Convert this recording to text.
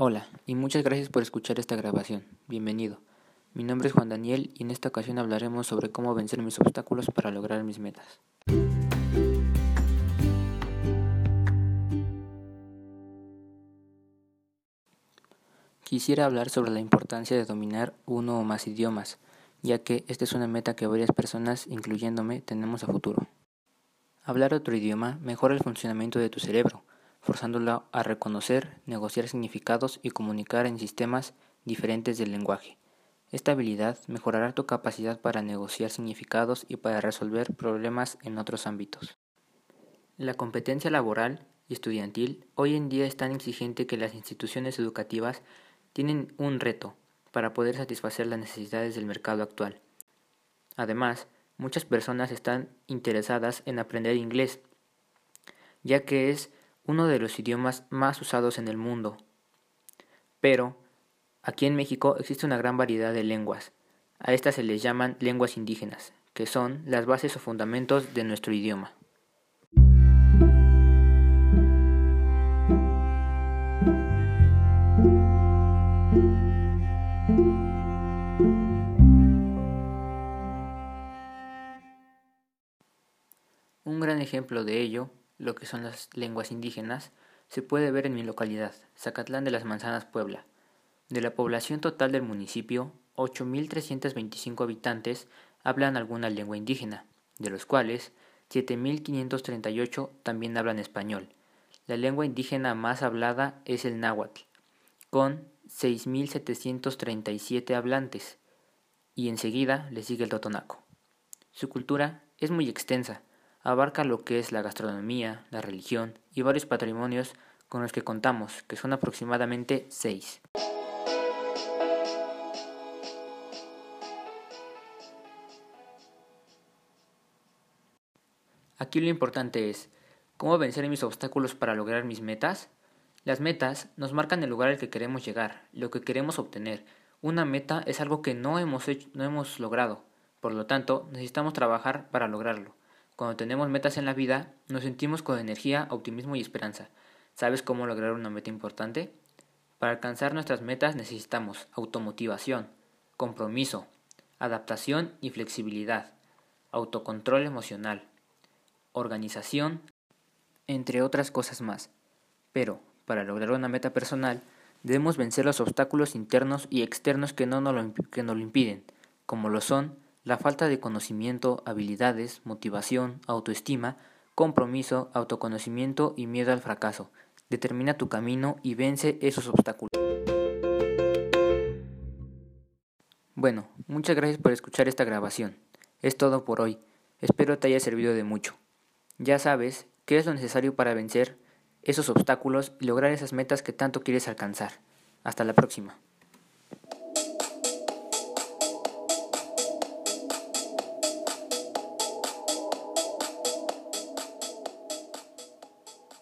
Hola, y muchas gracias por escuchar esta grabación. Bienvenido. Mi nombre es Juan Daniel y en esta ocasión hablaremos sobre cómo vencer mis obstáculos para lograr mis metas. Quisiera hablar sobre la importancia de dominar uno o más idiomas, ya que esta es una meta que varias personas, incluyéndome, tenemos a futuro. Hablar otro idioma mejora el funcionamiento de tu cerebro, forzándolo a reconocer, negociar significados y comunicar en sistemas diferentes del lenguaje. Esta habilidad mejorará tu capacidad para negociar significados y para resolver problemas en otros ámbitos. La competencia laboral y estudiantil hoy en día es tan exigente que las instituciones educativas tienen un reto para poder satisfacer las necesidades del mercado actual. Además, muchas personas están interesadas en aprender inglés, ya que es uno de los idiomas más usados en el mundo. Pero, aquí en México existe una gran variedad de lenguas. A estas se les llaman lenguas indígenas, que son las bases o fundamentos de nuestro idioma. Un gran ejemplo de ello, lo que son las lenguas indígenas, se puede ver en mi localidad, Zacatlán de las Manzanas, Puebla. De la población total del municipio, 8.325 habitantes hablan alguna lengua indígena, de los cuales 7.538 también hablan español. La lengua indígena más hablada es el náhuatl, con 6.737 hablantes, y enseguida le sigue el totonaco. Su cultura es muy extensa, abarca lo que es la gastronomía, la religión y varios patrimonios con los que contamos, que son aproximadamente seis. Aquí lo importante es, ¿cómo vencer mis obstáculos para lograr mis metas? Las metas nos marcan el lugar al que queremos llegar, lo que queremos obtener. Una meta es algo que no hemos, no hemos logrado, por lo tanto necesitamos trabajar para lograrlo. Cuando tenemos metas en la vida, nos sentimos con energía, optimismo y esperanza. ¿Sabes cómo lograr una meta importante? Para alcanzar nuestras metas necesitamos automotivación, compromiso, adaptación y flexibilidad, autocontrol emocional, organización, entre otras cosas más. Pero, para lograr una meta personal, debemos vencer los obstáculos internos y externos que, no nos que nos lo impiden, como lo son la falta de conocimiento, habilidades, motivación, autoestima, compromiso, autoconocimiento y miedo al fracaso. Determina tu camino y vence esos obstáculos. Bueno, muchas gracias por escuchar esta grabación. Es todo por hoy. Espero te haya servido de mucho. Ya sabes qué es lo necesario para vencer esos obstáculos y lograr esas metas que tanto quieres alcanzar. Hasta la próxima.